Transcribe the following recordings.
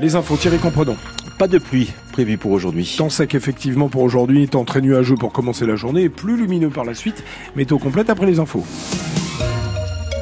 Les infos, Thierry Comprenant. Pas de pluie prévue pour aujourd'hui. Temps sec effectivement pour aujourd'hui, temps très nuageux pour commencer la journée, plus lumineux par la suite. Météo complète après les infos.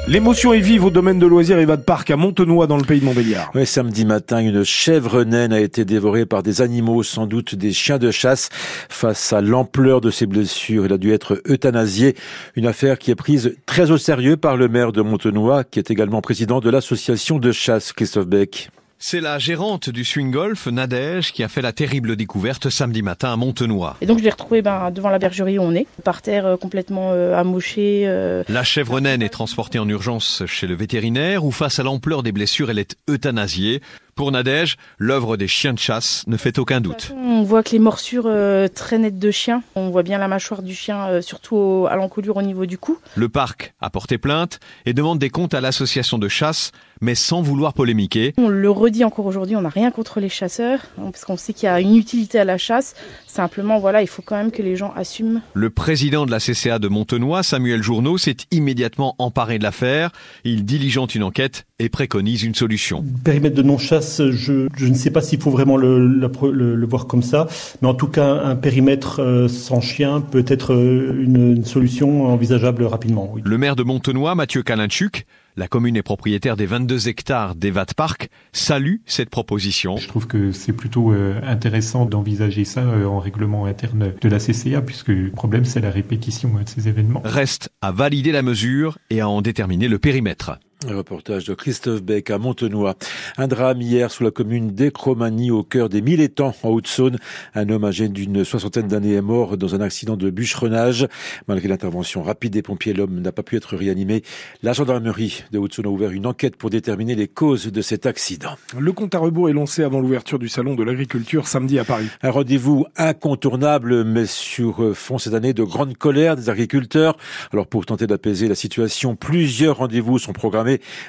L'émotion est vive au domaine de loisirs et va de parc à Montenoy dans le pays de Montbéliard. Oui, samedi matin, une chèvre naine a été dévorée par des animaux, sans doute des chiens de chasse. Face à l'ampleur de ses blessures, elle a dû être euthanasiée. Une affaire qui est prise très au sérieux par le maire de Montenoy, qui est également président de l'association de chasse, Christophe Beck. C'est la gérante du swing golf, Nadège, qui a fait la terrible découverte samedi matin à Montenoy. Et donc je l'ai retrouvée ben, devant la bergerie où on est, par terre euh, complètement euh, amoché. Euh. La chèvre naine est transportée en urgence chez le vétérinaire où face à l'ampleur des blessures, elle est euthanasiée. Pour Nadège, l'œuvre des chiens de chasse ne fait aucun doute. On voit que les morsures euh, très nettes de chien, on voit bien la mâchoire du chien, euh, surtout à l'encolure au niveau du cou. Le parc a porté plainte et demande des comptes à l'association de chasse, mais sans vouloir polémiquer. On le redit encore aujourd'hui, on n'a rien contre les chasseurs, hein, parce qu'on sait qu'il y a une utilité à la chasse. Simplement, voilà, il faut quand même que les gens assument. Le président de la CCA de Montenoy, Samuel Journeau, s'est immédiatement emparé de l'affaire. Il diligente une enquête et préconise une solution. Périmètre de non-chasse, je, je, ne sais pas s'il faut vraiment le, le, le, voir comme ça, mais en tout cas, un périmètre euh, sans chien peut être euh, une, une solution envisageable rapidement. Oui. Le maire de Montenoy, Mathieu Kalinchuk, la commune est propriétaire des 22 hectares d'Evat Park, salue cette proposition. Je trouve que c'est plutôt euh, intéressant d'envisager ça euh, en règlement interne de la CCA, puisque le problème c'est la répétition de ces événements. Reste à valider la mesure et à en déterminer le périmètre. Un reportage de Christophe Beck à Montenoy. Un drame hier sous la commune d'Ecromanie au cœur des mille étangs en Haute-Saône. Un homme âgé d'une soixantaine d'années est mort dans un accident de bûcheronnage. Malgré l'intervention rapide des pompiers, l'homme n'a pas pu être réanimé. La gendarmerie de Haute-Saône a ouvert une enquête pour déterminer les causes de cet accident. Le compte à rebours est lancé avant l'ouverture du salon de l'agriculture samedi à Paris. Un rendez-vous incontournable, mais sur fond cette année de grande colère des agriculteurs. Alors pour tenter d'apaiser la situation, plusieurs rendez-vous sont programmés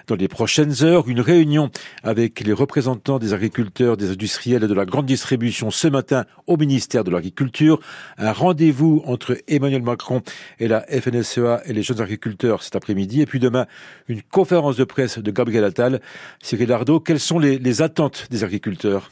dans les prochaines heures. Une réunion avec les représentants des agriculteurs, des industriels et de la grande distribution ce matin au ministère de l'Agriculture. Un rendez-vous entre Emmanuel Macron et la FNSEA et les jeunes agriculteurs cet après-midi. Et puis demain, une conférence de presse de Gabriel Attal. Cyril Ardo, quelles sont les, les attentes des agriculteurs?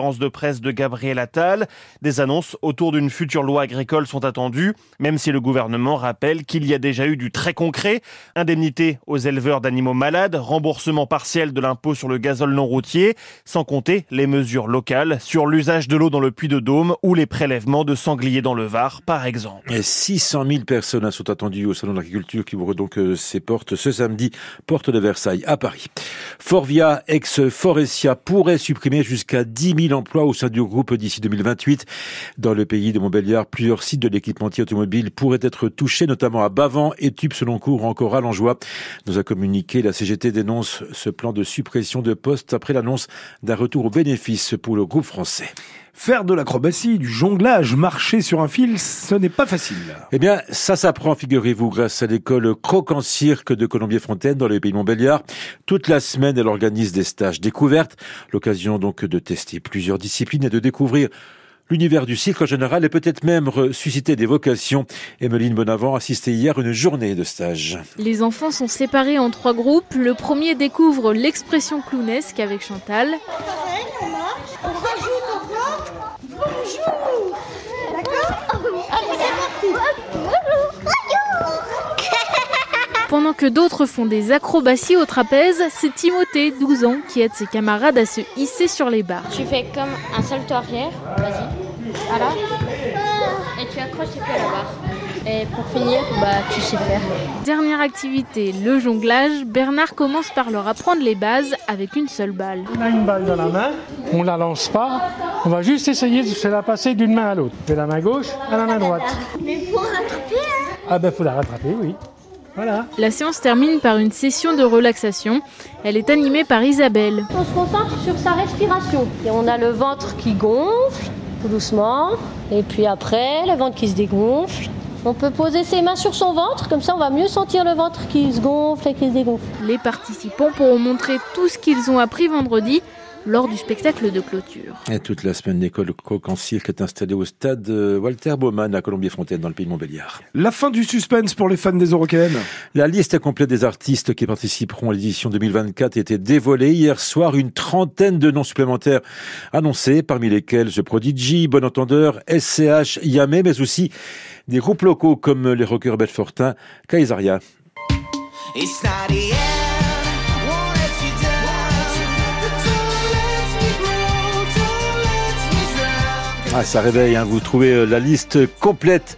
de presse de Gabriel Attal. Des annonces autour d'une future loi agricole sont attendues, même si le gouvernement rappelle qu'il y a déjà eu du très concret. Indemnité aux éleveurs d'animaux malades, remboursement partiel de l'impôt sur le gazole non routier, sans compter les mesures locales sur l'usage de l'eau dans le puits de Dôme ou les prélèvements de sangliers dans le Var, par exemple. Et 600 000 personnes sont attendues au Salon de l'Agriculture qui ouvre donc euh, ses portes ce samedi, porte de Versailles à Paris. Forvia, ex-Forestia, pourrait supprimer jusqu'à 10 000 emplois au sein du groupe d'ici 2028. Dans le pays de Montbéliard, plusieurs sites de l'équipementier automobile pourraient être touchés, notamment à Bavant, Étupes, Seloncourt ou encore à Langeois. Nous a communiqué, la CGT dénonce ce plan de suppression de postes après l'annonce d'un retour aux bénéfices pour le groupe français. Faire de l'acrobatie, du jonglage, marcher sur un fil, ce n'est pas facile. Eh bien, ça s'apprend, figurez-vous, grâce à l'école Croc en Cirque de Colombier-Fontaine dans le pays de Montbéliard. Toute la semaine, elle organise des stages découvertes. L'occasion donc de tester plusieurs disciplines et de découvrir l'univers du cirque en général et peut-être même susciter des vocations. Emeline Bonavent assistait hier à une journée de stage. Les enfants sont séparés en trois groupes. Le premier découvre l'expression clownesque avec Chantal. Bonjour D'accord Pendant que d'autres font des acrobaties au trapèze, c'est Timothée, 12 ans, qui aide ses camarades à se hisser sur les barres. Tu fais comme un salto arrière, vas-y, voilà, et tu accroches et puis à la barre. Et pour finir, bah, tu sais faire. Dernière activité, le jonglage. Bernard commence par leur apprendre les bases avec une seule balle. On a une balle dans la main, on la lance pas, on va juste essayer de se la passer d'une main à l'autre. De la main gauche à la main droite. Mais pour rattraper, hein Ah ben faut la rattraper, oui. Voilà. La séance termine par une session de relaxation. Elle est animée par Isabelle. On se concentre sur sa respiration. Et on a le ventre qui gonfle, tout doucement. Et puis après, le ventre qui se dégonfle. On peut poser ses mains sur son ventre, comme ça on va mieux sentir le ventre qui se gonfle et qui se dégonfle. Les participants pourront montrer tout ce qu'ils ont appris vendredi lors du spectacle de clôture. Et toute la semaine, l'école Coq en cirque est installée au stade euh, Walter Baumann à Colombier-Fontaine dans le pays de Montbéliard. La fin du suspense pour les fans des Eurocaines. La liste complète des artistes qui participeront à l'édition 2024 était dévoilée hier soir. Une trentaine de noms supplémentaires annoncés, parmi lesquels The Prodigy, Bon Entendeur, SCH, Yamé, mais aussi des groupes locaux comme les rockers Belfortin, Kaisaria. Ah, ça réveille, hein. vous trouvez euh, la liste complète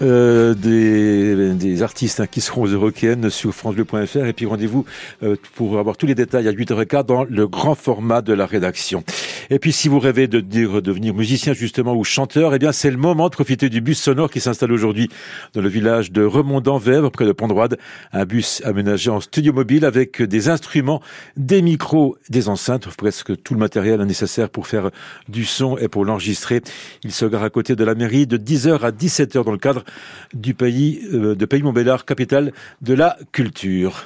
euh, des, des, artistes hein, qui seront aux Eurocaines sur francebleu.fr et puis rendez-vous euh, pour avoir tous les détails à 8h15 dans le grand format de la rédaction. Et puis si vous rêvez de devenir musicien justement ou chanteur, eh bien c'est le moment de profiter du bus sonore qui s'installe aujourd'hui dans le village de Remondant-Vèvre près de Pont-Droide, un bus aménagé en studio mobile avec des instruments, des micros, des enceintes, presque tout le matériel nécessaire pour faire du son et pour l'enregistrer. Il se gare à côté de la mairie de 10h à 17h dans le cadre du pays euh, de Pays Montbéliard, capitale de la culture.